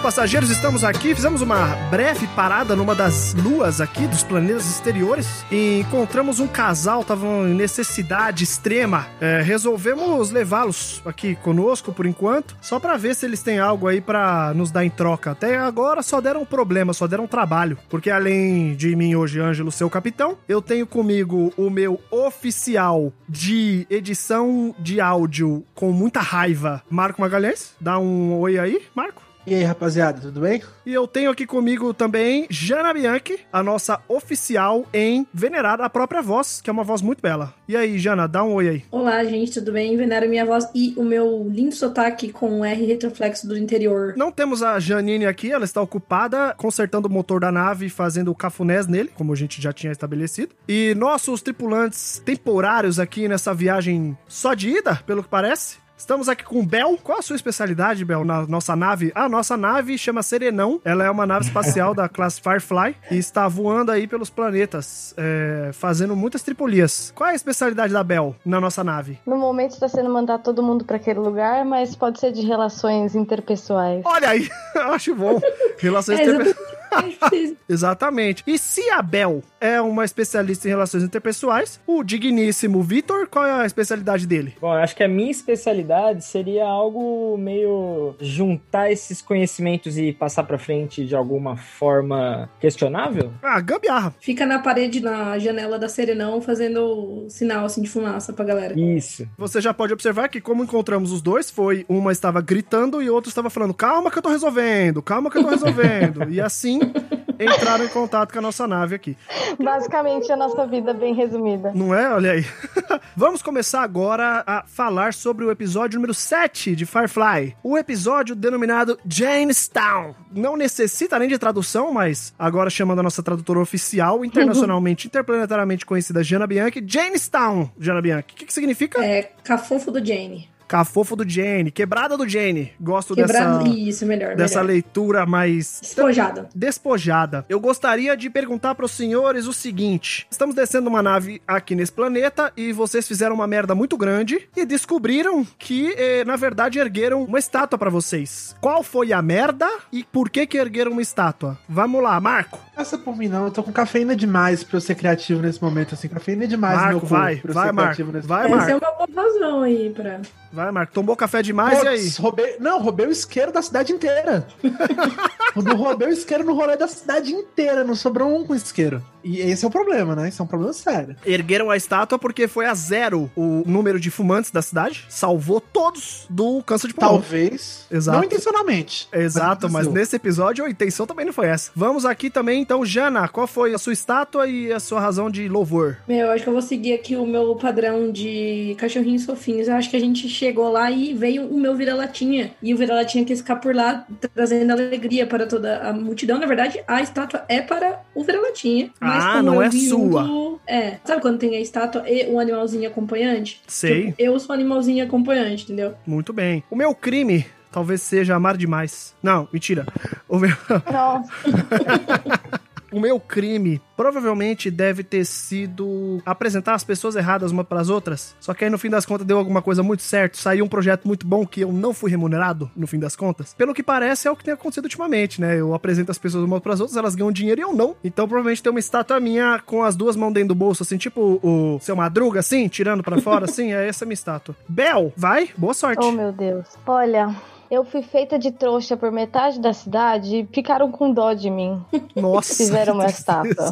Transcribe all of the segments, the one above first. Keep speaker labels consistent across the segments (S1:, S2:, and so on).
S1: Passageiros, estamos aqui. Fizemos uma breve parada numa das luas aqui dos planetas exteriores e encontramos um casal, estavam em necessidade extrema. É, resolvemos levá-los aqui conosco por enquanto, só para ver se eles têm algo aí para nos dar em troca. Até agora só deram problema, só deram trabalho, porque além de mim hoje, Ângelo, seu capitão, eu tenho comigo o meu oficial de edição de áudio com muita raiva, Marco Magalhães. Dá um oi aí, Marco.
S2: E aí, rapaziada, tudo bem?
S1: E eu tenho aqui comigo também Jana Bianchi, a nossa oficial em venerar a própria voz, que é uma voz muito bela. E aí, Jana, dá um oi aí.
S3: Olá, gente, tudo bem? Venero minha voz e o meu lindo sotaque com R retroflexo do interior.
S1: Não temos a Janine aqui, ela está ocupada consertando o motor da nave e fazendo cafunés nele, como a gente já tinha estabelecido. E nossos tripulantes temporários aqui nessa viagem só de ida, pelo que parece. Estamos aqui com o Bel. Qual a sua especialidade, Bel, na nossa nave? A nossa nave chama Serenão. Ela é uma nave espacial da classe Firefly e está voando aí pelos planetas, é, fazendo muitas tripulias. Qual é a especialidade da Bel na nossa nave?
S4: No momento está sendo mandar todo mundo para aquele lugar, mas pode ser de relações interpessoais.
S1: Olha aí, acho bom. Relações
S3: É,
S1: interpessoais.
S3: exatamente.
S1: E se a Bel é uma especialista em relações interpessoais, o digníssimo Vitor, qual é a especialidade dele?
S5: Bom, eu acho que a minha especialidade seria algo meio juntar esses conhecimentos e passar pra frente de alguma forma questionável.
S1: Ah, gambiarra.
S3: Fica na parede, na janela da Serenão, fazendo sinal assim de fumaça pra galera.
S5: Isso.
S1: Você já pode observar que como encontramos os dois, foi uma estava gritando e outra estava falando, calma que eu tô resolvendo, calma que eu tô resolvendo. e assim entraram em contato com a nossa nave aqui.
S4: Basicamente, a nossa vida bem resumida.
S1: Não é? Olha aí. Vamos começar agora a falar sobre o episódio número 7 de Firefly. O episódio denominado Jamestown. Não necessita nem de tradução, mas agora chamando a nossa tradutora oficial, internacionalmente, interplanetariamente conhecida, Jana Bianchi. Jamestown, Jana Bianchi. O que, que significa?
S3: É cafofo do Jane.
S1: Cafofo do Jane, quebrada do Jane. Gosto
S3: Quebrado.
S1: dessa,
S3: Isso, melhor.
S1: dessa
S3: melhor.
S1: leitura mais
S3: Despojada.
S1: despojada. Eu gostaria de perguntar para os senhores o seguinte: estamos descendo uma nave aqui nesse planeta e vocês fizeram uma merda muito grande e descobriram que, eh, na verdade, ergueram uma estátua para vocês. Qual foi a merda e por que que ergueram uma estátua? Vamos lá, Marco.
S2: Essa por mim não, eu tô com cafeína demais pra eu ser criativo nesse momento, assim. Cafeína demais no meu
S1: Marco,
S2: cu
S1: vai,
S2: pra eu
S1: vai,
S2: ser
S1: Marco.
S2: criativo nesse
S1: Vai,
S3: Essa é
S1: Marco.
S3: uma boa razão aí pra.
S1: Vai, Marco. Tomou café demais e aí?
S2: Roubei, não, roubei o isqueiro da cidade inteira. roubei o isqueiro no rolê da cidade inteira, não sobrou um com isqueiro. E esse é o problema, né? Isso é um problema sério.
S1: Ergueram a estátua porque foi a zero o número de fumantes da cidade. Salvou todos do câncer de pulmão.
S2: Talvez.
S1: Exato.
S2: Não intencionalmente.
S1: Exato, mas
S2: aconteceu.
S1: nesse episódio a intenção também não foi essa. Vamos aqui também, então, Jana, qual foi a sua estátua e a sua razão de louvor?
S3: Meu, eu acho que eu vou seguir aqui o meu padrão de cachorrinhos fofinhos. Eu acho que a gente chegou lá e veio o meu vira-latinha. E o vira-latinha quis ficar por lá, trazendo alegria para toda a multidão. Na verdade, a estátua é para o vira-latinha. Mas
S1: Ah,
S3: como
S1: não é sua.
S3: um- É. Sabe quando tem a estátua e um animalzinho acompanhante?
S1: Sei.
S3: Tipo, eu sou animalzinho acompanhante, entendeu?
S1: Muito bem. O meu crime talvez seja amar demais. Não, mentira. O meu,
S4: Nossa,
S1: o meu crime provavelmente deve ter sido apresentar as pessoas erradas uma para as outras. Só que aí no fim das contas deu alguma coisa muito certo, saiu um projeto muito bom que eu não fui remunerado no fim das contas. Pelo que parece é o que tem acontecido ultimamente, né? Eu apresento as pessoas uma para as outras, elas ganham dinheiro e eu não. Então provavelmente tem uma estátua minha com as duas mãos dentro do bolso, assim, tipo o seu Madruga, assim, tirando para fora, assim, é essa minha estátua. Bel, vai, boa sorte.
S4: oh meu Deus. Olha, eu fui feita de trouxa por metade da cidade e ficaram com dó de mim.
S1: Nossa.
S4: Fizeram uma estátua.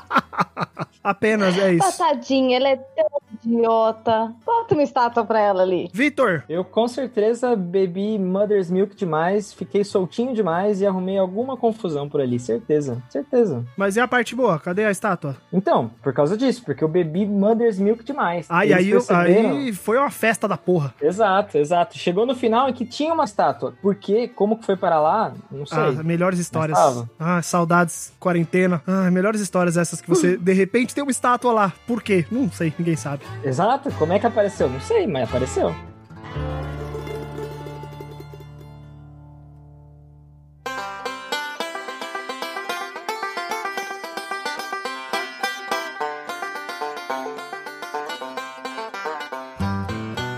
S1: Apenas é isso.
S4: Patadinha, ela é tão idiota. Bota uma estátua pra ela ali.
S1: Vitor,
S5: Eu com certeza bebi Mother's Milk demais, fiquei soltinho demais e arrumei alguma confusão por ali, certeza, certeza.
S1: mas e a parte boa? Cadê a estátua?
S5: Então, por causa disso, porque eu bebi Mother's Milk demais.
S1: Aí,
S5: Eles
S1: aí,
S5: perceberam-
S1: aí foi uma festa da porra.
S5: Exato, exato. Chegou no final em que tinha uma estátua. Por quê? Como que foi para lá? Não sei.
S1: Ah, melhores histórias. Ah, saudades, quarentena. Ah, melhores histórias essas que você, de repente, tem uma estátua lá. Por quê? Não sei, ninguém sabe.
S5: Exato. Como é que apareceu? Não sei, mas apareceu.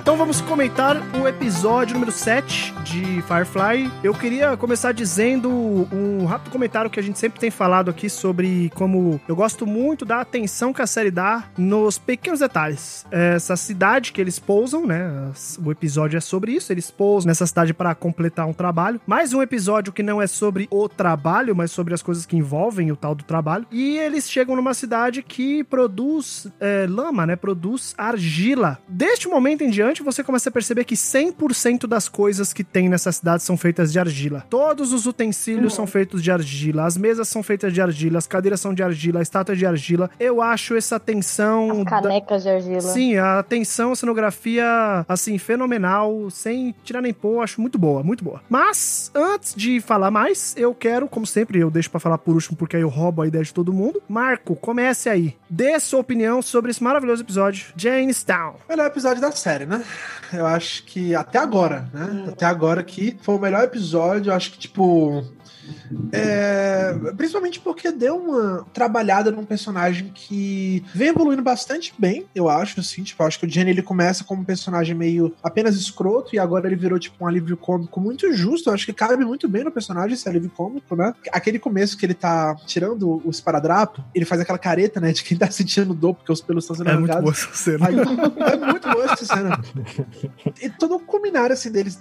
S1: Então vamos comentar o episódio número 7 de Firefly. Eu queria começar dizendo um rápido comentário que a gente sempre tem falado aqui sobre como eu gosto muito da atenção que a série dá nos pequenos detalhes. Essa cidade que eles pousam, né? O episódio é sobre isso. Eles pousam nessa cidade para completar um trabalho. Mais um episódio que não é sobre o trabalho, mas sobre as coisas que envolvem o tal do trabalho. E eles chegam numa cidade que produz é, lama, né? Produz argila. Deste momento em diante, você começa a perceber que 100% das coisas que tem nessa cidade são feitas de argila. Todos os utensílios são feitos de argila, as mesas são feitas de argila, as cadeiras são de argila, a estátua é de argila. Eu acho essa atenção.
S4: As
S1: da-
S4: canecas de argila.
S1: Sim, a atenção, a cenografia, assim, fenomenal, sem tirar nem pôr, acho muito boa, muito boa. Mas, antes de falar mais, eu quero, como sempre, eu deixo pra falar por último, porque aí eu roubo a ideia de todo mundo. Marco, comece aí. Dê sua opinião sobre esse maravilhoso episódio, Jamestown.
S2: Melhor episódio da série, né? Eu acho que até agora, né? Até agora aqui foi o melhor episódio. Acho que, tipo. É, principalmente porque deu uma trabalhada num personagem que vem evoluindo bastante bem, eu acho, assim, tipo, acho que o Jenny ele começa como um personagem meio apenas escroto e agora ele virou, tipo, um alívio cômico muito justo, eu acho que cabe muito bem no personagem esse alívio cômico, né? Aquele começo que ele tá tirando o esparadrapo, ele faz aquela careta, né, de quem tá sentindo dor porque os pelos estão sendo
S1: É muito boa essa cena.
S2: Aí, é muito boa essa cena. E todo o culminar, assim, deles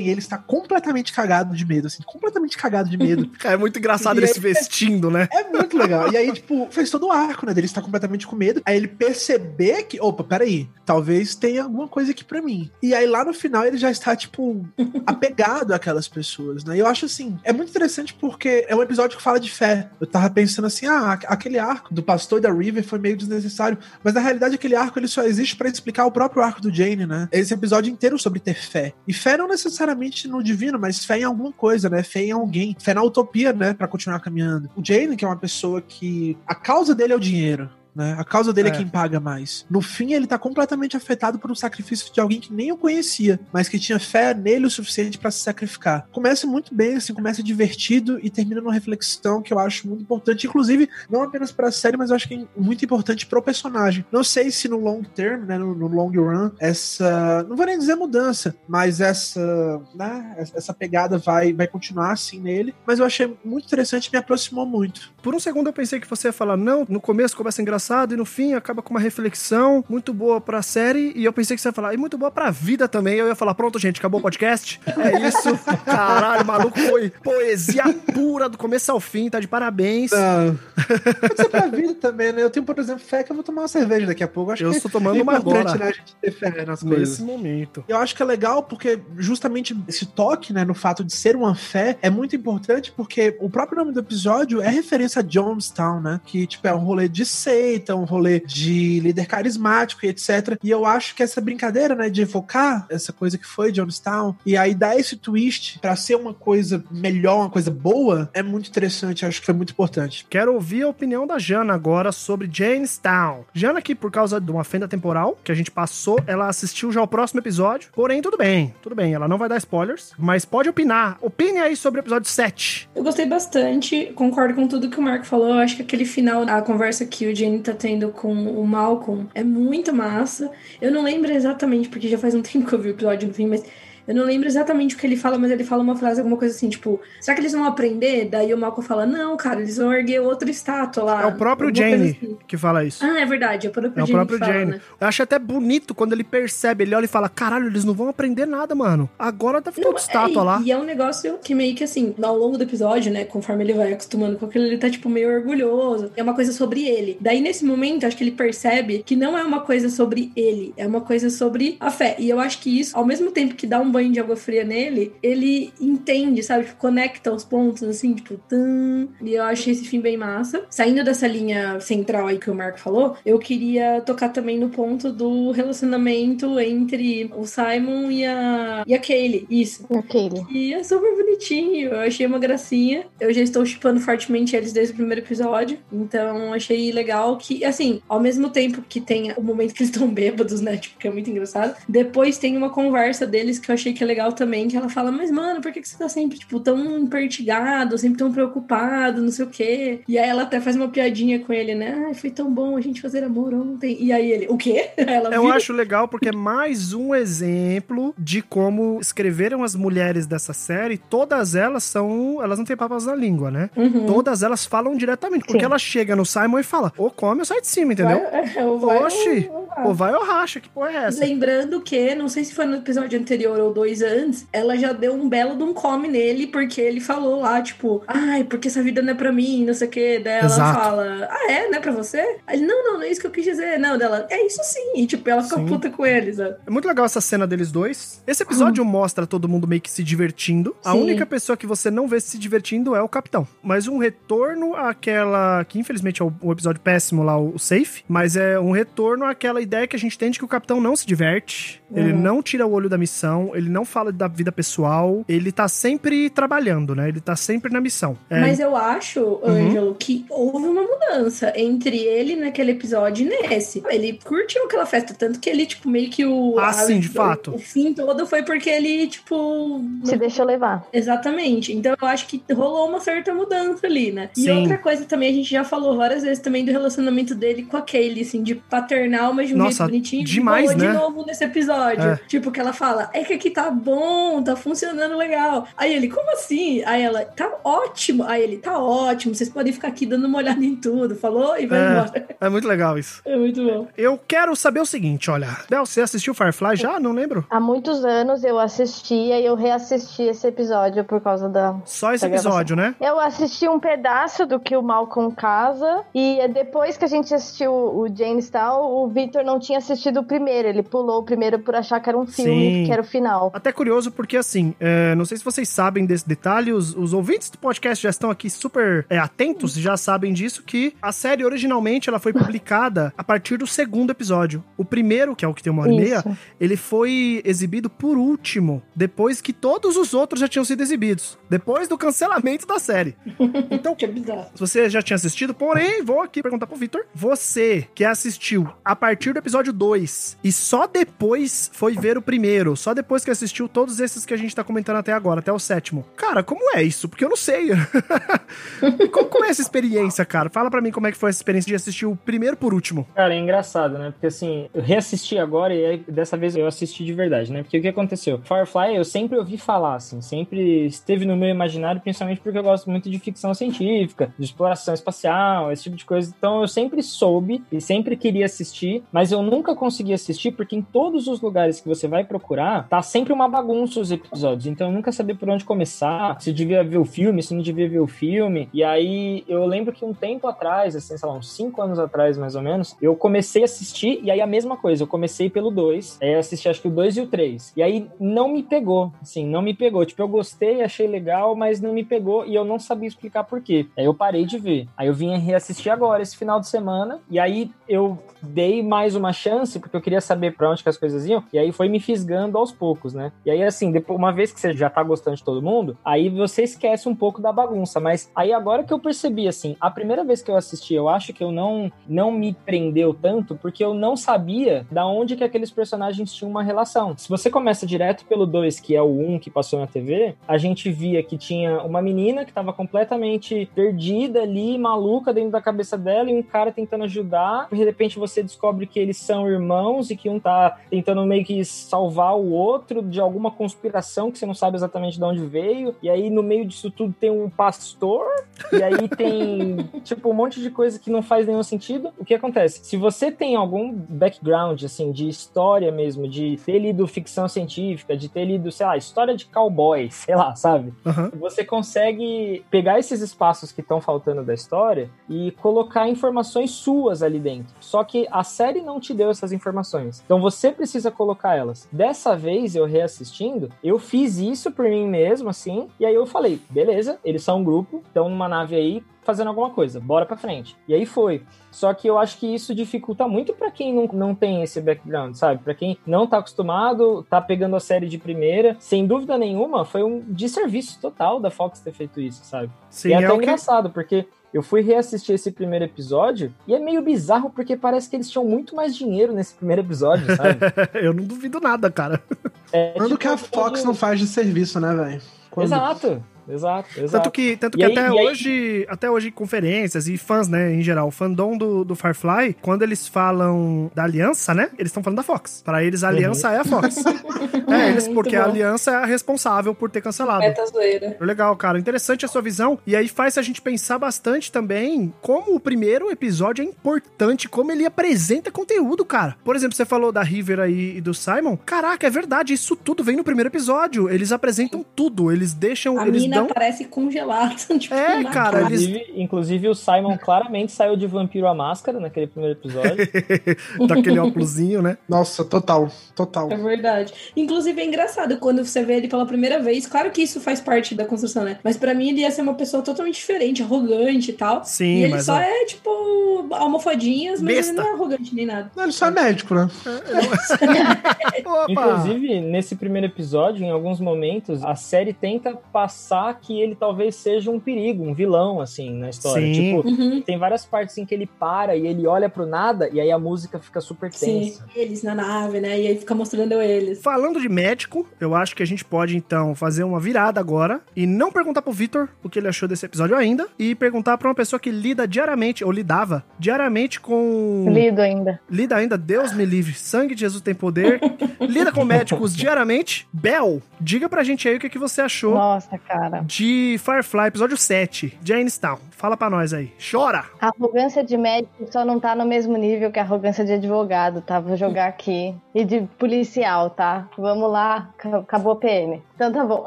S2: e ele está completamente cagado de medo, assim, completamente cagado de medo.
S1: É muito engraçado
S2: E
S1: ele se vestindo, né?
S2: É muito legal. E aí, tipo, fez todo o arco, né? Dele estar completamente com medo. Aí ele perceber que, opa, peraí, talvez tenha alguma coisa aqui pra mim. E aí lá no final ele já está, tipo, apegado àquelas pessoas, né? E eu acho assim, é muito interessante porque é um episódio que fala de fé. Eu tava pensando assim, ah, aquele arco do pastor e da River foi meio desnecessário. Mas na realidade aquele arco ele só existe pra explicar o próprio arco do Jane, né? Esse episódio inteiro sobre ter fé. E fé não necessariamente no divino, mas fé em alguma coisa, né? Fé em alguém. Fé na utopia, né? Pra continuar caminhando. O Jane, que é uma pessoa que a causa dele é o dinheiro. Né? A causa dele é.
S1: É.
S2: quem paga mais. No fim, ele tá completamente afetado por um sacrifício de alguém que nem o conhecia, mas que tinha fé nele o suficiente pra se sacrificar. Começa muito bem, assim, começa divertido e termina numa reflexão que eu acho muito importante, inclusive, não apenas pra série, mas eu acho que é muito importante pro personagem. Não sei se no long term, né, no, no long run, essa, não vou nem dizer mudança, mas essa, né, essa pegada vai, vai continuar assim nele, mas eu achei muito interessante, me aproximou muito.
S1: Por um segundo eu pensei que você ia falar, não, no começo começa engraçado e no fim acaba com uma reflexão muito boa pra série. E eu pensei que você ia falar, e muito boa pra vida também. Eu ia falar, pronto, gente, acabou o podcast. É isso. Caralho, maluco foi poesia pura do começo ao fim, tá de parabéns.
S2: Não. Pode ser pra vida também, né? Eu tenho, por exemplo, fé que eu vou tomar uma cerveja daqui a pouco. Acho
S1: Eu
S2: que
S1: estou tomando
S2: é
S1: uma agora.
S2: né, a gente ter fé nas coisas.
S1: Nesse momento.
S2: Eu acho que é legal porque justamente esse toque, né, no fato de ser uma fé é muito importante porque o próprio nome do episódio é referência a Jonestown, né? Que, tipo, é um rolê de seita, um rolê de líder carismático e etc. E eu acho que essa brincadeira, né, de evocar essa coisa que foi Jonestown e aí dar esse twist pra ser uma coisa melhor, uma coisa boa, é muito interessante. Acho que foi muito importante.
S1: Quero ouvir a opinião da Jana agora sobre Jamestown. Jana, que por causa de uma fenda temporal que a gente passou, ela assistiu já o próximo episódio. Porém, tudo bem, tudo bem. Ela não vai dar spoilers, mas pode opinar. Opine aí sobre o episódio 7.
S3: Eu gostei bastante, concordo com tudo que o Marco falou. Eu acho que aquele final, a conversa que o Jenny tá tendo com o Malcolm é muito massa. Eu não lembro exatamente, porque já faz um tempo que eu vi o episódio no fim, mas Eu não lembro exatamente o que ele fala, mas ele fala uma frase, alguma coisa assim, tipo, será que eles vão aprender? Daí o Malcolm fala, não, cara, eles vão erguer outra estátua lá.
S1: É o próprio Jane
S3: assim.
S1: que fala isso.
S3: Ah, é verdade, é o próprio
S1: É o
S3: Jane
S1: próprio
S3: que fala,
S1: Jane.
S3: né?
S1: Eu acho até bonito quando ele percebe, ele olha e fala: caralho, eles não vão aprender nada, mano. Agora
S3: Não,
S1: outra estátua
S3: é,
S1: lá.
S3: E é um negócio que meio que assim, ao longo do episódio, né, conforme ele vai acostumando com aquilo, ele tá, tipo, meio orgulhoso. É uma coisa sobre ele. Daí, nesse momento, acho que ele percebe que não é uma coisa sobre ele, é uma coisa sobre a fé. E eu acho que isso, ao mesmo tempo que dá um banho de água fria nele, ele entende, sabe? Tipo, conecta os pontos, assim, tipo, tan. E eu achei esse fim bem massa. Saindo dessa linha central aí que o Marco falou, eu queria tocar também no ponto do relacionamento entre o Simon e a, e a Kaylee. Isso.
S4: Aquele.
S3: E é super bonitinho, eu achei uma gracinha. Eu já estou chipando fortemente eles desde o primeiro episódio. Então achei legal que, assim, ao mesmo tempo que tem o momento que eles estão bêbados, né? Tipo, que é muito engraçado. Depois tem uma conversa deles que eu achei que é legal também, que ela fala, mas mano, por que, que você tá sempre, tipo, tão impertigado, sempre tão preocupado, não sei o quê? E aí ela até faz uma piadinha com ele, né? Ai, foi tão bom a gente fazer amor ontem. E aí ele, o quê? Ela
S1: Eu
S3: vira-
S1: acho legal porque é mais um exemplo de como escreveram as mulheres dessa série. Todas elas são. Elas não têm papas na língua, né?
S3: Uhum.
S1: Todas elas falam diretamente. Porque
S4: Sim.
S1: ela chega no Simon e fala: Ô, come ou sai de cima, entendeu?
S3: Vai, é, ou vai,
S1: Oxi.
S3: ou- ou vai.
S1: Ou vai ou racha, que porra é essa?
S3: Lembrando que, não sei se foi no episódio anterior ou dois antes, ela já deu um belo de um come nele, porque ele falou lá, tipo, ai, porque essa vida não é pra mim, não sei o que. Daí ela
S1: Exato.
S3: fala, ah, é, não é pra você? Aí ele, não, não, não é isso que eu quis dizer. Não, dela, é isso sim. E, tipo, ela fica
S1: Sim.
S3: puta com ele, sabe?
S1: É muito legal essa cena deles dois. Esse episódio mostra todo mundo meio que se divertindo. A
S3: Sim.
S1: única pessoa que você não vê se divertindo é o capitão. Mas um retorno àquela. Que infelizmente é o, o episódio péssimo lá, o, Safe. Mas é um retorno àquela ideia que a gente tem de que o capitão não se diverte. Ele
S3: Uhum.
S1: não tira o olho da missão. Ele não fala da vida pessoal. Ele tá sempre trabalhando, né? Ele tá sempre na missão. É,
S3: Mas eu acho, Ângelo, que houve uma mudança entre ele naquele episódio e nesse. Ele curtiu aquela festa, tanto que ele, tipo, meio que o.
S1: Ah,
S3: a-
S1: sim, de
S3: o-
S1: fato.
S3: O fim todo foi porque ele, tipo.
S4: Se deixou levar.
S3: Exatamente. Então eu acho que rolou uma certa mudança ali, né? E
S1: Sim.
S3: outra coisa também, a gente já falou várias vezes também do relacionamento dele com a Kaylee, assim, de paternal, mas de um
S1: Nossa,
S3: jeito bonitinho.
S1: demais, né?
S3: de novo nesse episódio.
S1: É.
S3: Tipo, que ela fala, é que aqui tá bom, tá funcionando legal. Aí ele, como assim? Aí ela, tá ótimo. Aí ele, tá ótimo, vocês podem ficar aqui dando uma olhada em tudo. Falou e vai
S1: É.
S3: embora.
S1: é muito legal isso.
S3: É muito bom.
S1: Eu quero saber o seguinte, olha. Bel, você assistiu Firefly já? Não lembro.
S4: Há muitos anos eu assistia e eu reassisti esse episódio por causa da.
S1: Só esse
S4: Da
S1: episódio, né?
S4: Eu assisti um pedaço do que o Malcolm casa e depois que a gente assistiu o James Tal, o Victor não tinha assistido o primeiro. Ele pulou o primeiro por achar que era um filme,
S1: Sim.
S4: que era o final.
S1: Até curioso porque, assim, é, não sei se vocês sabem desse detalhe, os, os ouvintes do podcast já estão aqui super é, atentos, já sabem disso, que a série originalmente ela foi publicada a partir do segundo episódio. O primeiro, que é o que tem uma hora e meia, ele foi exibido por último, depois que todos os outros já tinham sido exibidos. Depois do cancelamento da série. Então,
S3: Que bizarro.
S1: se você já tinha assistido, porém, vou aqui perguntar pro Victor. Você que assistiu a partir do episódio 2 e só depois foi ver o primeiro, só depois que assistiu todos esses que a gente tá comentando até agora, até o sétimo. Cara, como é isso? Porque eu não sei. como, é essa experiência, cara? Fala pra mim como é que foi essa experiência de assistir o primeiro por último.
S5: Cara, é engraçado, né? Porque assim, eu reassisti agora e aí, dessa vez eu assisti de verdade, né? Porque o que aconteceu? Firefly eu sempre ouvi falar, assim, sempre esteve no meu imaginário, principalmente porque eu gosto muito de ficção científica, de exploração espacial, esse tipo de coisa. Então eu sempre soube e sempre queria assistir, mas eu nunca consegui assistir porque em todos os lugares que você vai procurar, tá sempre uma bagunça os episódios. Então eu nunca sabia por onde começar, se devia ver o filme, se não devia ver o filme. E aí eu lembro que um tempo atrás, assim, sei lá, uns 5 anos atrás mais ou menos, eu comecei a assistir e aí a mesma coisa, eu comecei pelo 2, aí assisti acho que o 2 e o 3. E aí não me pegou, assim, não me pegou. Tipo, eu gostei, achei legal, mas não me pegou e eu não sabia explicar por quê. Aí eu parei de ver. Aí eu vim reassistir agora, esse final de semana, e aí eu dei mais uma chance, porque eu queria saber pra onde que as coisas iam, e aí foi me fisgando aos poucos, né? E aí, assim, depois, uma vez que você já tá gostando de todo mundo, aí você esquece um pouco da bagunça, mas aí agora que eu percebi, assim, a primeira vez que eu assisti, eu acho que eu não, não me prendeu tanto, porque eu não sabia da onde que aqueles personagens tinham uma relação. Se você começa direto pelo 2, que é o 1 um que passou na TV, a gente via que tinha uma menina que tava completamente perdida ali, maluca dentro da cabeça dela, e um cara tentando ajudar, de repente você descobre que eles são irmãos e que um tá tentando meio que salvar o outro de alguma conspiração que você não sabe exatamente de onde veio. E aí, no meio disso tudo, tem um pastor. E aí tem, tipo, um monte de coisa que não faz nenhum sentido. O que acontece? Se você tem algum background, assim, de história mesmo, de ter lido ficção científica, de ter lido, sei lá, história de cowboy, sei lá, sabe?
S1: Aham.
S5: Você consegue pegar esses espaços que estão faltando da história e colocar informações suas ali dentro. Só que a série não te deu essas informações. Então você precisa colocar elas. Dessa vez, eu reassistindo, eu fiz isso por mim mesmo, assim, e aí eu falei, beleza, eles são um grupo, estão numa nave aí fazendo alguma coisa, bora pra frente. E aí foi. Só que eu acho que isso dificulta muito pra quem não, não tem esse background, sabe? Pra quem não tá acostumado, tá pegando a série de primeira, sem dúvida nenhuma, foi um desserviço total da Fox ter feito isso, sabe?
S1: Sim,
S5: e é
S1: é
S5: até
S1: que...
S5: engraçado, porque eu fui reassistir esse primeiro episódio e é meio bizarro porque parece que eles tinham muito mais dinheiro nesse primeiro episódio, sabe?
S1: eu não duvido nada, cara.
S5: É,
S2: Quando
S5: tipo,
S2: que a Fox não faz de serviço, né, velho?
S5: Exato, exato, exato.
S1: Tanto que, tanto que
S5: aí-
S1: até
S5: aí-
S1: hoje, até hoje, conferências e fãs, né, em geral, o fandom do, do Firefly, quando eles falam da aliança, né, eles estão falando da Fox. Pra eles, a aliança é a Fox. é, eles, porque a
S3: bom.
S1: aliança é a responsável por ter cancelado.
S3: Meta zoeira.
S1: Legal, cara. Interessante a sua visão. E aí faz a gente pensar bastante também como o primeiro episódio é importante, como ele apresenta conteúdo, cara. Por exemplo, você falou da River aí e do Simon. Caraca, é verdade. Isso tudo vem no primeiro episódio. Eles apresentam tudo. Eles deixam.
S3: A
S1: eles
S3: mina
S1: dão.
S3: parece congelada. Tipo,
S1: É, cara,
S5: Inclusive, inclusive, o Simon claramente saiu de vampiro à máscara naquele primeiro episódio.
S1: Daquele óculosinho, né?
S2: Nossa, total, total.
S3: É verdade. Inclusive é engraçado quando você vê ele pela primeira vez. Claro que isso faz parte da construção, né? Mas pra mim ele ia ser uma pessoa totalmente diferente, arrogante e tal.
S1: Sim,
S3: e ele
S1: mas,
S3: só
S1: ó.
S3: é, tipo, almofadinhas, mas
S1: Besta.
S3: ele não é arrogante nem nada.
S2: Não, ele só é médico, né?
S1: Opa!
S5: Inclusive, nesse primeiro episódio, em alguns momentos, a série tenta passar que ele talvez seja um perigo, um vilão, assim, na história.
S1: Sim.
S5: Tipo,
S3: Uhum.
S5: tem várias partes em que ele para e ele olha pro nada e aí a música fica super
S3: Sim,
S5: tensa.
S3: eles na nave, né? E aí fica mostrando eles.
S1: Falando de médico, eu acho que a gente pode então fazer uma virada agora e não perguntar pro Vitor o que ele achou desse episódio ainda e perguntar pra uma pessoa que lida diariamente, ou lidava diariamente com.
S4: Lido ainda.
S1: Lida ainda, Deus me livre, sangue de Jesus tem poder. lida com médicos diariamente. Bel, diga pra gente aí o que, que você achou
S4: Nossa, cara.
S1: De Firefly, episódio 7, Jamestown. Fala pra nós aí. Chora!
S4: A arrogância de médico só não tá no mesmo nível que a arrogância de advogado, tá? Vou jogar aqui. E de policial, tá? Vamos lá, ca- acabou a PM. Então tá bom.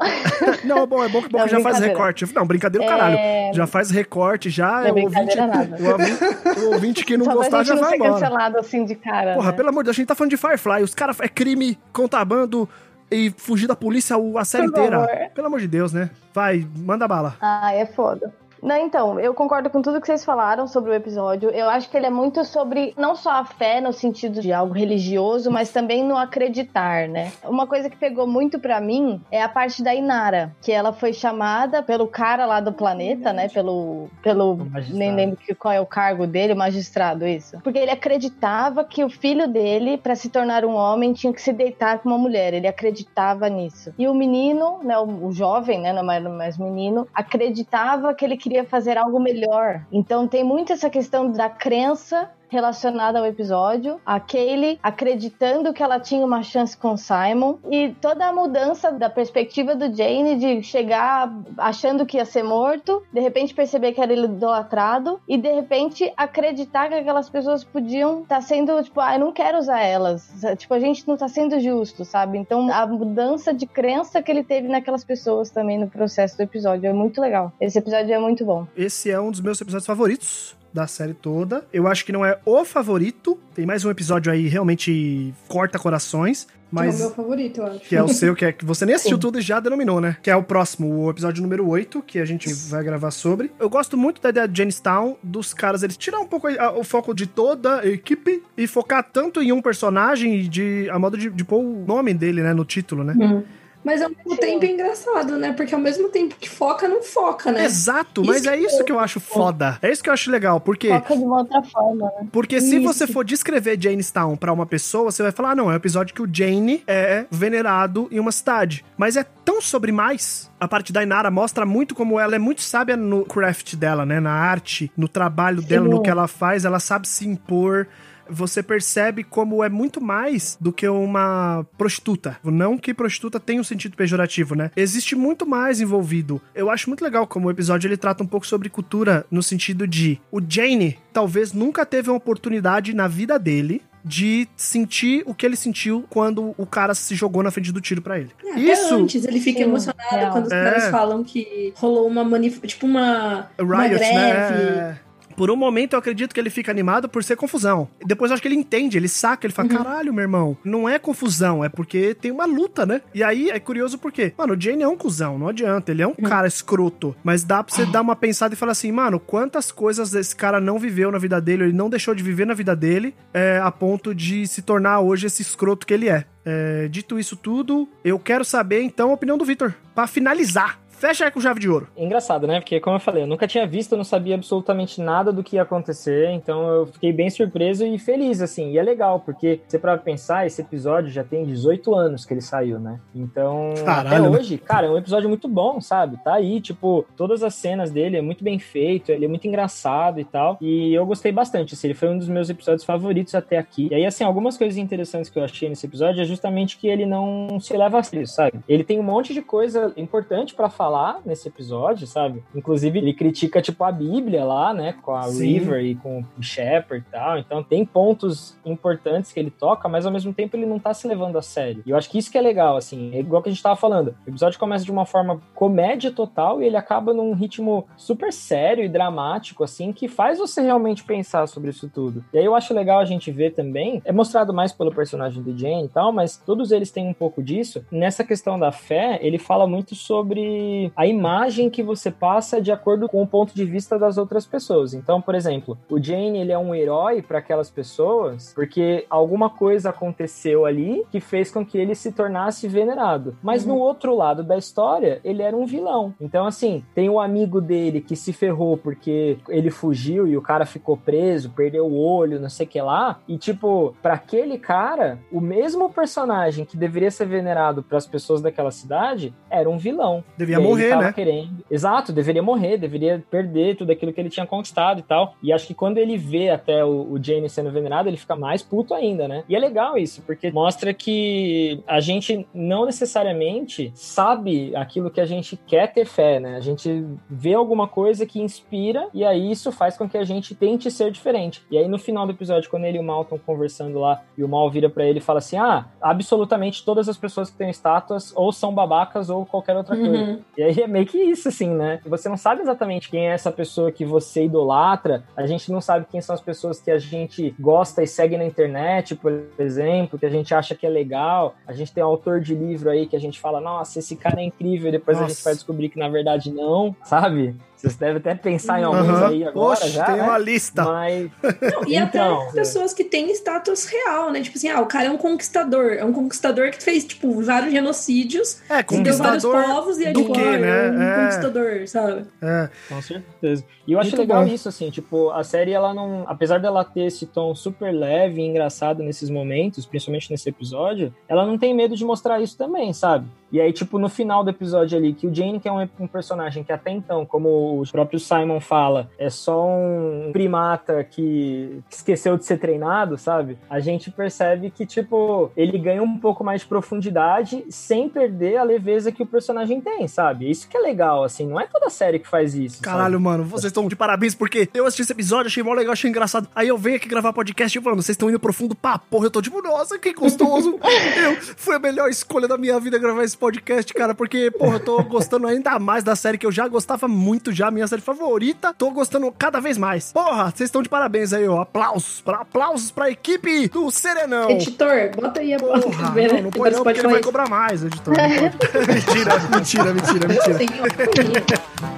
S1: Não, é bom, é bom que, bom
S4: Não,
S1: que já faz recorte. Não, brincadeira, caralho.
S4: É,
S1: Já faz recorte, já.
S4: Não é
S1: o, ouvinte,
S4: brincadeira nada.
S1: o, ouvinte, o ouvinte que não
S4: Só
S1: gostar já
S4: não
S1: vai
S4: ser
S1: embora.
S4: cancelado assim de cara.
S1: Porra,
S4: né?
S1: pelo amor de Deus, a gente tá falando de Firefly. Os caras é crime, contrabando e fugir da polícia a série
S4: Por
S1: inteira.
S4: favor.
S1: Pelo amor de Deus, né? Vai, manda bala.
S4: Ah, é foda. Não, então, eu concordo com tudo que vocês falaram sobre o episódio. Eu acho que ele é muito sobre não só a fé no sentido de algo religioso, mas também no acreditar, né? Uma coisa que pegou muito pra mim é a parte da Inara, que ela foi chamada pelo cara lá do planeta, né? Pelo pelo nem lembro qual é o cargo dele, o magistrado isso. Porque ele acreditava que o filho dele, pra se tornar um homem, tinha que se deitar com uma mulher. Ele acreditava nisso. E o menino, né, o, o jovem, né, não era mais menino, acreditava que ele queria fazer algo melhor. Então tem muito essa questão da crença relacionada ao episódio, a Kaylee acreditando que ela tinha uma chance com Simon e toda a mudança da perspectiva do Jane de chegar achando que ia ser morto, de repente perceber que era idolatrado e de repente acreditar que aquelas pessoas podiam estar sendo tipo, ah, eu não quero usar elas, tipo a gente não tá sendo justo, sabe? Então a mudança de crença que ele teve naquelas pessoas também no processo do episódio é muito legal. Esse episódio é muito bom.
S1: Esse é um dos meus episódios favoritos da série toda. Eu acho que não é o favorito. Tem mais um episódio aí realmente corta corações.
S3: Que é
S1: Mas
S3: o meu favorito, eu acho.
S1: que é o seu, que é que você nem assistiu tudo e já denominou, né? Que é o próximo, o episódio número 8, que a gente vai gravar sobre. Eu gosto muito da ideia de Jamestown, dos caras, eles tirar um pouco o foco de toda a equipe e focar tanto em um personagem e de a modo de, de pôr o nome dele, né, no título, né?
S3: Hum. Mas ao mesmo tempo é engraçado, né? Porque ao mesmo tempo que foca, não foca, né?
S1: Exato, mas
S3: Isso
S1: é
S3: que
S1: isso
S3: eu-
S1: que eu acho foda. É isso que eu acho legal, porque
S4: Foca de uma outra forma, né?
S1: Porque se
S3: Isso.
S1: você for descrever Janestown pra uma pessoa, você vai falar, ah, não, é um episódio que o Jane é venerado em uma cidade. Mas é tão sobre mais. A parte da Inara mostra muito como ela é muito sábia no craft dela, né? Na arte, no trabalho dela,
S4: Sim.
S1: no que ela faz. Ela sabe se impor. Você percebe como é muito mais do que uma prostituta. Não que prostituta tenha um sentido pejorativo, né? Existe muito mais envolvido. Eu acho muito legal como o episódio ele trata um pouco sobre cultura no sentido de o Jane talvez nunca teve uma oportunidade na vida dele de sentir o que ele sentiu quando o cara se jogou na frente do tiro para ele.
S3: É, até
S1: Isso
S3: antes ele fica
S4: Sim,
S3: emocionado
S4: real.
S3: quando os
S1: É.
S3: caras falam que rolou uma manif... tipo uma, uma
S1: Riot,
S3: greve.
S1: né? Por um momento eu acredito que ele fica animado por ser confusão. Depois eu acho que ele entende, ele saca, ele fala: caralho, meu irmão, não é confusão, é porque tem uma luta, né? E aí é curioso porque, mano, o Jane é um cuzão, não adianta, ele é um cara escroto. Mas dá pra você dar uma pensada e falar assim, mano, quantas coisas esse cara não viveu na vida dele, ele não deixou de viver na vida dele, é, a ponto de se tornar hoje esse escroto que ele é. É, dito isso tudo, eu quero saber então a opinião do Victor. Pra finalizar. Fecha aí com chave de ouro.
S5: Engraçado, né? Porque, como eu falei, eu nunca tinha visto, eu não sabia absolutamente nada do que ia acontecer, então eu fiquei bem surpreso e feliz, assim. E é legal, porque você para pensar, esse episódio já tem 18 anos que ele saiu, né? Então,
S1: Caralho,
S5: até
S1: né?
S5: hoje, cara, é um episódio muito bom, sabe? Tá aí, tipo, todas as cenas dele é muito bem feito, ele é muito engraçado e tal. E eu gostei bastante, assim, ele foi um dos meus episódios favoritos até aqui. E aí, assim, algumas coisas interessantes que eu achei nesse episódio é justamente que ele não se leva a sério, sabe? Ele tem um monte de coisa importante pra falar nesse episódio, sabe? Inclusive, ele critica, tipo, a Bíblia lá, né? Com a
S1: Sim.
S5: River e com o Shepard e tal. Então, tem pontos importantes que ele toca, mas ao mesmo tempo ele não tá se levando a sério. E eu acho que isso que é legal, assim. É igual que a gente tava falando. O episódio começa de uma forma comédia total e ele acaba num ritmo super sério e dramático, assim, que faz você realmente pensar sobre isso tudo. E aí eu acho legal a gente ver também, é mostrado mais pelo personagem do Jane e tal, mas todos eles têm um pouco disso. Nessa questão da fé, ele fala muito sobre a imagem que você passa de acordo com o ponto de vista das outras pessoas. Então, por exemplo, o Jane, ele é um herói para aquelas pessoas porque alguma coisa aconteceu ali que fez com que ele se tornasse venerado. Mas no outro lado da história, ele era um vilão. Então, assim, tem o amigo dele que se ferrou porque ele fugiu e o cara ficou preso, perdeu o olho, não sei o que lá. E, tipo, para aquele cara, o mesmo personagem que deveria ser venerado para as pessoas daquela cidade era um vilão.
S1: Devia
S5: ele
S1: morrer,
S5: tava
S1: né?
S5: querendo. Exato, deveria morrer, deveria perder tudo aquilo que ele tinha conquistado e tal. E acho que quando ele vê até o, o Jane sendo venerado, ele fica mais puto ainda, né? E é legal isso, porque mostra que a gente não necessariamente sabe aquilo que a gente quer ter fé, né? A gente vê alguma coisa que inspira e aí isso faz com que a gente tente ser diferente. E aí no final do episódio, quando ele e o Mal estão conversando lá e o Mal vira pra ele e fala assim: Ah, absolutamente todas as pessoas que têm estátuas ou são babacas ou qualquer outra coisa. E aí é meio que isso, assim, né? Você não sabe exatamente quem é essa pessoa que você idolatra, a gente não sabe quem são as pessoas que a gente gosta e segue na internet, por exemplo, que a gente acha que é legal. A gente tem um autor de livro aí que a gente fala, nossa, esse cara é incrível, e depois a
S1: Nossa.
S5: gente vai descobrir que na verdade não, sabe? Vocês devem até pensar em alguns
S1: Aham.
S5: aí agora
S1: Oxe,
S5: já,
S1: tem
S5: né?
S1: uma lista.
S5: Mas,
S3: Não, e
S5: Então,
S3: até pessoas que têm status real, né? Tipo assim, ah, o cara é um conquistador. É um conquistador que fez, tipo, vários genocídios.
S1: É,
S3: que deu vários
S1: conquistador
S3: povos e é tipo,
S1: quê,
S3: ah,
S1: né?
S3: é um
S1: É.
S3: conquistador, sabe?
S1: É.
S5: Com certeza. E eu acho
S1: Muito
S5: legal
S1: bom.
S5: isso, assim, tipo, a série, ela não. Apesar dela ter esse tom super leve e engraçado nesses momentos, principalmente nesse episódio, ela não tem medo de mostrar isso também, sabe? E aí, tipo, no final do episódio ali, que o Jane, que é um, um personagem que até então, como o próprio Simon fala, é só um primata que esqueceu de ser treinado, sabe? A gente percebe que, tipo, ele ganha um pouco mais de profundidade sem perder a leveza que o personagem tem, sabe? Isso que é legal, assim, não é toda série que faz isso. sabe?
S1: Caralho, mano, vocês estão de parabéns porque eu assisti esse episódio, achei mó legal, achei engraçado. Aí eu venho aqui gravar podcast e falando, vocês estão indo profundo pra porra. Eu tô tipo, nossa, que gostoso. eu, foi a melhor escolha da minha vida gravar esse podcast, cara, porque, porra, eu tô gostando ainda mais da série que eu já gostava muito, já, minha série favorita. Tô gostando cada vez mais. Porra, vocês estão de parabéns aí, ó. Aplausos, pra, aplausos pra equipe do Serenão.
S3: Editor, bota aí a
S1: Porra, não, não pode não, porque ele vai cobrar mais, editor. não mentira, mentira, mentira, mentira.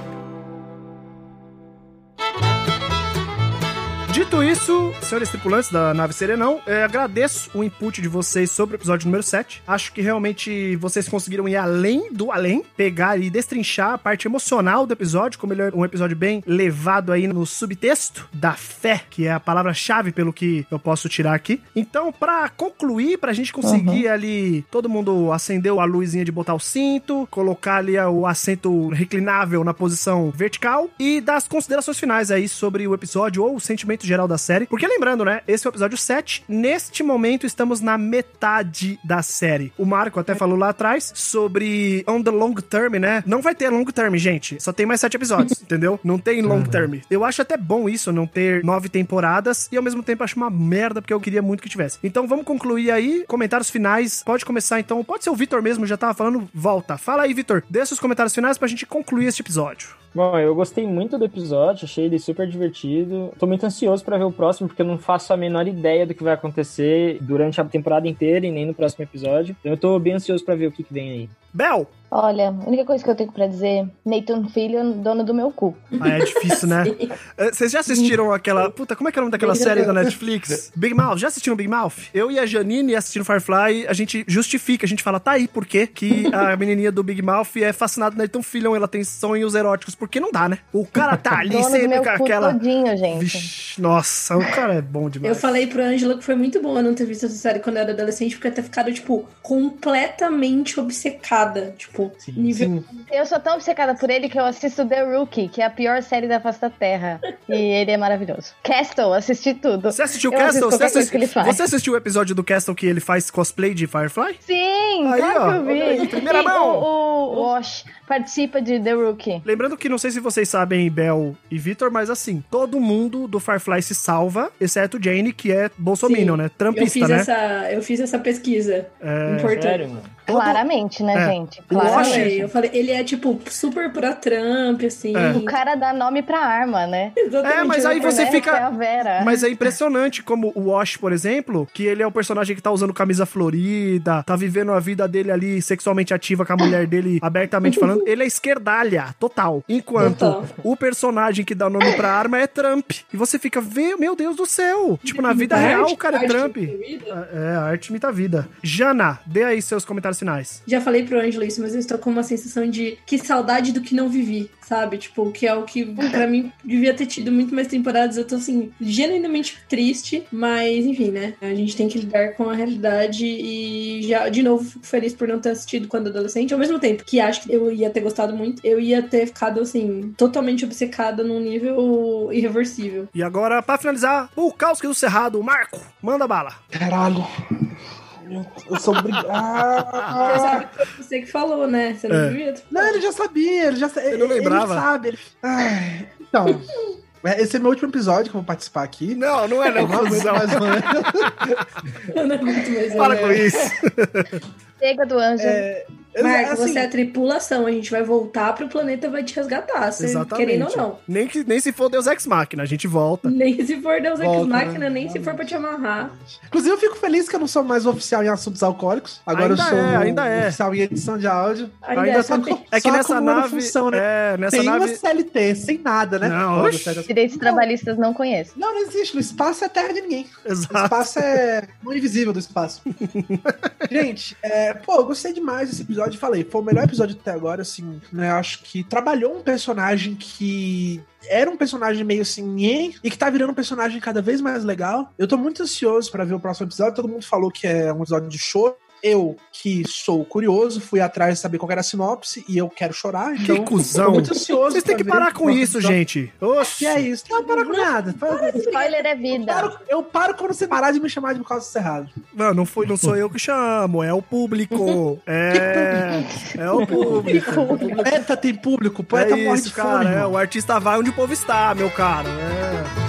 S1: Dito isso, senhores tripulantes da nave Serenão, eh, agradeço o input de vocês sobre o episódio número 7. Acho que realmente vocês conseguiram ir além do além, pegar e destrinchar a parte emocional do episódio, como ele é um episódio bem levado aí no subtexto da fé, que é a palavra-chave pelo que eu posso tirar aqui. Então, pra concluir, pra gente conseguir ali, todo mundo acendeu a luzinha de botar o cinto, colocar ali o assento reclinável na posição vertical e dar as considerações finais aí sobre o episódio ou o sentimento geral da série. Porque lembrando, né? Esse é o episódio 7. Neste momento, estamos na metade da série. O Marco até falou lá atrás sobre on the long term, né? Não vai ter long term, gente. Só tem mais sete episódios, entendeu? Não tem long term. Eu acho até bom isso, não ter nove temporadas. E ao mesmo tempo acho uma merda, porque eu queria muito que tivesse. Então vamos concluir aí. Comentários finais. Pode começar então. Pode ser o Vitor mesmo, já tava falando. Volta. Fala aí, Vitor. Deixa os comentários finais pra gente concluir este episódio.
S5: Bom, eu gostei muito do episódio, achei ele super divertido. Tô muito ansioso para ver o próximo, porque eu não faço a menor ideia do que vai acontecer durante a temporada inteira e nem no próximo episódio. Então eu tô bem ansioso para ver o que, que vem aí.
S1: Bel!
S4: Olha, a única coisa que eu tenho pra dizer, Nathan Fillion, dono do meu cu.
S1: Ah, é difícil, né? Eh, Vocês já assistiram aquela. Puta, como é que é o nome daquela
S3: Big
S1: série da Netflix? Big Mouth. Já assistiram Big Mouth? Eu e a Janine assistindo Firefly, a gente justifica, a gente fala, tá aí, por quê? Que a menininha do Big Mouth é fascinada na Nathan Fillion, ela tem sonhos eróticos, porque não dá, né? O cara tá ali
S4: dono do
S1: sempre com aquela.
S4: todinho, gente.
S1: Vixe, nossa, o cara é bom demais.
S3: Eu falei pro Ângelo que foi muito bom eu não ter visto essa série quando eu era adolescente, porque eu ter ficado, tipo, completamente obcecada. Tipo, nível.
S4: Eu sou tão obcecada por ele que eu assisto The Rookie, que é a pior série da face da Terra. e ele é maravilhoso. Castle, assisti tudo.
S1: Você assistiu o
S4: Eu
S1: Castle? Você,
S4: qualquer coisa
S1: assisti-
S4: que ele faz.
S1: você assistiu o episódio do Castle que ele faz cosplay de Firefly?
S4: Sim,
S1: Aí,
S4: claro
S1: ó,
S4: que eu vi.
S1: aí, primeira
S4: Sim,
S1: mão.
S4: O, o Wash participa de The Rookie.
S1: Lembrando que não sei se vocês sabem, Bel e Vitor, mas assim, todo mundo do Firefly se salva, exceto Jane, que é bolsominion,
S3: Sim.
S1: né?
S3: Eu
S1: Trumpista,
S3: fiz,
S1: né?
S3: essa, eu fiz essa pesquisa.
S1: É,
S3: Importante.
S5: Sério, mano.
S4: Claramente, né,
S1: É.
S4: gente?
S1: O
S3: Eu
S1: Wash-
S4: Claramente.
S3: falei, eu falei, ele é tipo super pra Trump, assim.
S1: É.
S4: O cara dá nome pra arma, né?
S3: Exatamente.
S1: É, mas aí você
S4: Essa
S1: fica-
S4: É a Vera.
S1: Mas é impressionante como o Wash, por exemplo, que ele é o personagem que tá usando camisa florida, tá vivendo a vida dele ali sexualmente ativa com a mulher dele abertamente falando. Ele é esquerdalha, total. Enquanto
S3: Total.
S1: o personagem que dá nome pra arma é Trump. E você fica, "Vê, meu Deus do céu. Tipo, na vida real o cara é Trump. É, a arte imita a vida. Jana, dê aí seus comentários finais.
S3: Já falei pro Ângelo isso, mas eu estou com uma sensação de que saudade do que não vivi, sabe? Tipo, que é o que pra mim devia ter tido muito mais temporadas. Eu tô assim, genuinamente triste, mas enfim, né? A gente tem que lidar com a realidade e já, de novo, fico feliz por não ter assistido quando adolescente. Ao mesmo tempo que acho que eu ia ter gostado muito, eu ia ter ficado assim, totalmente obcecada num nível irreversível.
S1: E agora, pra finalizar, o caos do Cerrado, Marco, manda bala.
S2: Caralho. Eu, sou obrigado.
S3: Você
S2: Ah,
S3: sabe que foi você que falou, né? Você não
S1: É.
S3: devia
S2: não, ele já sabia, ele já
S1: Eu não
S2: ele-
S1: lembrava.
S2: Ele sabe. Ele... Ai, então, é, esse é meu último episódio que eu vou participar aqui.
S1: Não, não é não,
S2: Eu não aguento mais um ano.
S3: Eu não aguento mais.
S1: Para
S3: né?
S1: com isso.
S4: Chega do anjo.
S2: É,
S3: Marco,
S2: assim,
S3: você é a tripulação, a gente vai voltar pro planeta vai te resgatar,
S1: Exatamente.
S3: querendo ou não.
S1: Nem, que, nem se for Deus Ex Machina, a gente volta.
S3: Nem se for Deus Ex
S2: Volta,
S3: Machina,
S2: né?
S3: nem se for pra te amarrar.
S2: Inclusive, eu fico feliz que eu não sou mais oficial em assuntos alcoólicos. Agora
S1: Ainda
S2: eu sou
S1: é, ainda é.
S2: oficial em edição de áudio.
S3: Ainda,
S1: Ainda
S3: é
S1: com- É que
S2: Só
S1: nessa nave.
S2: função, né?
S1: É, nessa
S2: Tem
S1: nave.
S2: uma CLT, sem nada, né?
S1: Não, oxe.
S4: Direitos trabalhistas não conheço.
S2: Não, não existe. No espaço é terra de ninguém. O
S1: Exato.
S2: espaço é mão invisível do espaço. Gente, é, pô, eu gostei demais desse episódio. Falei, foi o melhor episódio até agora, assim, né? Acho que trabalhou um personagem que era um personagem meio assim, nhê, e que tá virando um personagem cada vez mais legal. Eu tô muito ansioso pra ver o próximo episódio. Todo mundo falou que é um episódio de show. Eu, que sou curioso, fui atrás de saber qual era a sinopse e eu quero chorar.
S1: Que
S2: Então,
S1: cuzão.
S2: tô muito ansioso.
S1: Vocês têm que parar com
S2: próximo
S1: isso, gente. Oxi.
S2: Que é isso? Não, para com nada. Para-
S4: Spoiler é
S2: Eu
S4: vida.
S2: paro, eu paro quando você parar de me chamar de Calço Cerrado.
S1: Não, não, foi, não sou eu que chamo, é o público. É. É o público.
S2: Poeta tem público, poeta
S1: é
S2: morre
S1: isso,
S2: de
S1: cara.
S2: fome.
S1: é, o artista vai onde o povo está, meu caro. É.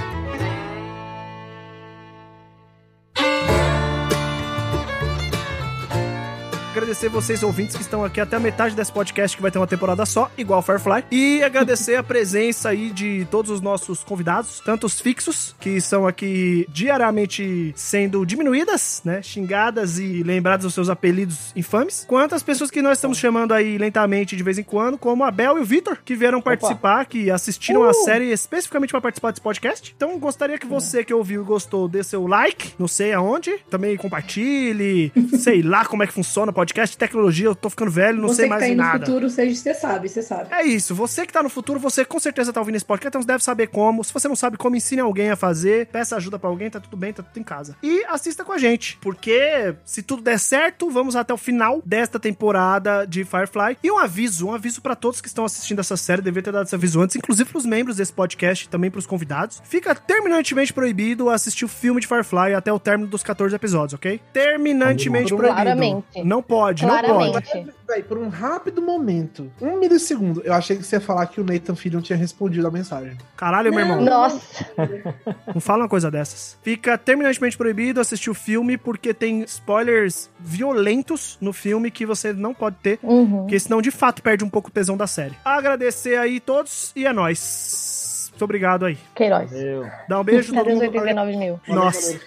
S1: Agradecer vocês ouvintes que estão aqui até a metade desse podcast que vai ter uma temporada só, igual Firefly. E agradecer a presença aí de todos os nossos convidados, tanto os fixos, que são aqui diariamente sendo diminuídas, né? Xingadas e lembradas dos seus apelidos infames, quanto as pessoas que nós estamos chamando aí lentamente de vez em quando, como a Bel e o Vitor, que vieram participar, que assistiram a série especificamente para participar desse podcast. Então, gostaria que você que ouviu e gostou dê seu like, não sei aonde, também compartilhe, sei lá como é que funciona o podcast podcast, tecnologia, eu tô ficando velho, não
S3: você
S1: sei
S3: que
S1: mais
S3: tá
S1: de
S3: aí no
S1: nada.
S3: futuro, você, você sabe, você sabe.
S1: É isso, você que tá no futuro, você com certeza tá ouvindo esse podcast, então você deve saber como. Se você não sabe como, ensine alguém a fazer, peça ajuda pra alguém, tá tudo bem, tá tudo em casa. E assista com a gente, porque se tudo der certo, vamos até o final desta temporada de Firefly. E um aviso, um aviso pra todos que estão assistindo essa série, devia ter dado esse aviso antes, inclusive pros membros desse podcast, também pros convidados. Fica terminantemente proibido assistir o filme de Firefly até o término dos 14 episódios, ok? Terminantemente proibido.
S4: Claramente.
S1: Não pode, não pode.
S4: Claramente.
S2: Véi, por um rápido momento, um milissegundo, eu achei que você ia falar que o Nathan Fillion tinha respondido a mensagem.
S1: Caralho, meu irmão.
S4: Nossa,
S1: Não fala uma coisa dessas. Fica terminantemente proibido assistir o filme porque tem spoilers violentos no filme que você não pode ter,
S4: Uhum.
S1: porque senão de fato perde um pouco o tesão da série. Agradecer aí todos e é nóis. Muito obrigado aí.
S4: Queiroz.
S5: Eu.
S1: Dá um beijo todo mundo.
S4: 89 mil?
S1: Nossa,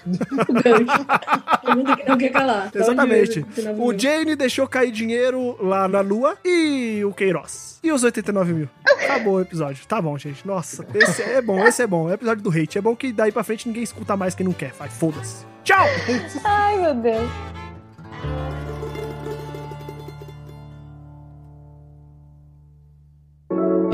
S3: O gancho. Pergunta que não quer calar. Tá
S1: exatamente.
S3: eu-
S1: O Jane deixou cair dinheiro lá na lua e o Queiroz. E os 89 mil. Acabou o episódio. Tá bom, gente. Nossa, esse é bom, esse é bom. É o episódio do hate. É bom que daí pra frente ninguém escuta mais quem não quer. Vai, foda-se. Tchau!
S4: Ai, meu Deus.